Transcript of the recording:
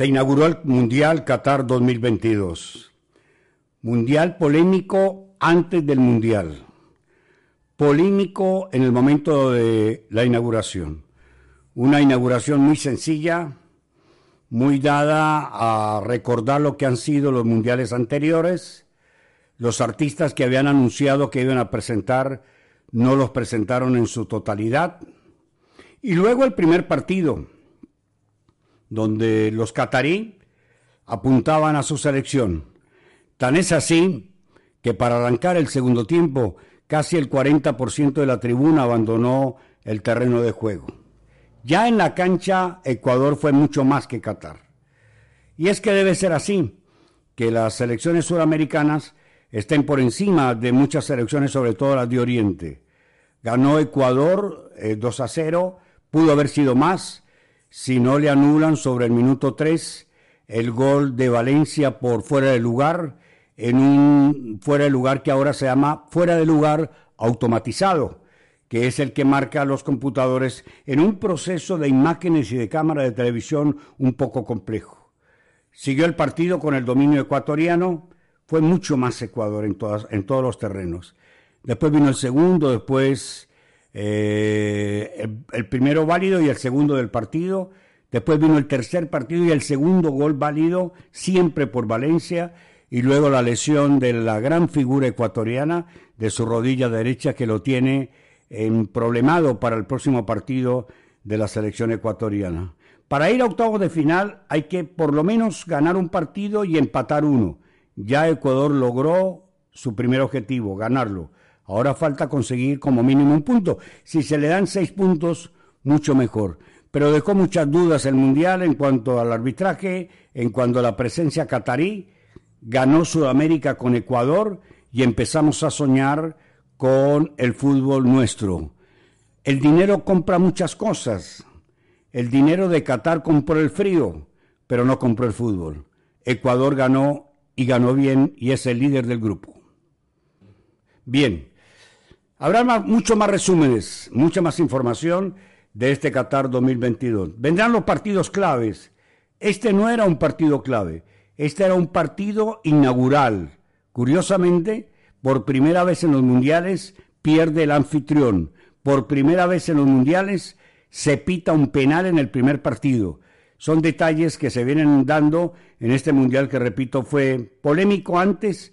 Se inauguró el Mundial Qatar 2022. Mundial polémico antes del Mundial. Polémico en el momento de la inauguración. Una inauguración muy sencilla, muy dada a recordar lo que han sido los mundiales anteriores. Los artistas que habían anunciado que iban a presentar no los presentaron en su totalidad. Y luego el primer partido, donde los catarí apuntaban a su selección. Tan es así que para arrancar el segundo tiempo, casi el 40% de la tribuna abandonó el terreno de juego. Ya en la cancha, Ecuador fue mucho más que Qatar. Y es que debe ser así, que las selecciones sudamericanas estén por encima de muchas selecciones, sobre todo las de Oriente. Ganó Ecuador 2 a 0, pudo haber sido más, si no le anulan sobre el minuto 3 el gol de Valencia por fuera de lugar, en un fuera de lugar que ahora se llama fuera de lugar automatizado, que es el que marca a los computadores en un proceso de imágenes y de cámara de televisión un poco complejo. Siguió el partido con el dominio ecuatoriano, fue mucho más Ecuador en, todas, en todos los terrenos. Después vino el segundo, después eh, el, el, primero válido y el segundo del partido. Después vino el tercer partido y el segundo gol válido, siempre por Valencia. Y luego la lesión de la gran figura ecuatoriana de su rodilla derecha que lo tiene en problemado para el próximo partido de la selección ecuatoriana. Para ir a octavos de final hay que por lo menos ganar un partido y empatar uno. Ya Ecuador logró su primer objetivo, ganarlo. Ahora falta conseguir como mínimo un punto. Si se le dan seis puntos, mucho mejor. Pero dejó muchas dudas el Mundial en cuanto al arbitraje, en cuanto a la presencia catarí. Ganó Sudamérica con Ecuador y empezamos a soñar con el fútbol nuestro. El dinero compra muchas cosas. El dinero de Qatar compró el frío, pero no compró el fútbol. Ecuador ganó y ganó bien y es el líder del grupo. Bien, Habrá más, mucho más resúmenes, mucha más información de este Qatar 2022. Vendrán los partidos claves. Este no era un partido clave, este era un partido inaugural. Curiosamente, por primera vez en los mundiales pierde el anfitrión. Por primera vez en los mundiales se pita un penal en el primer partido. Son detalles que se vienen dando en este mundial que, repito, fue polémico antes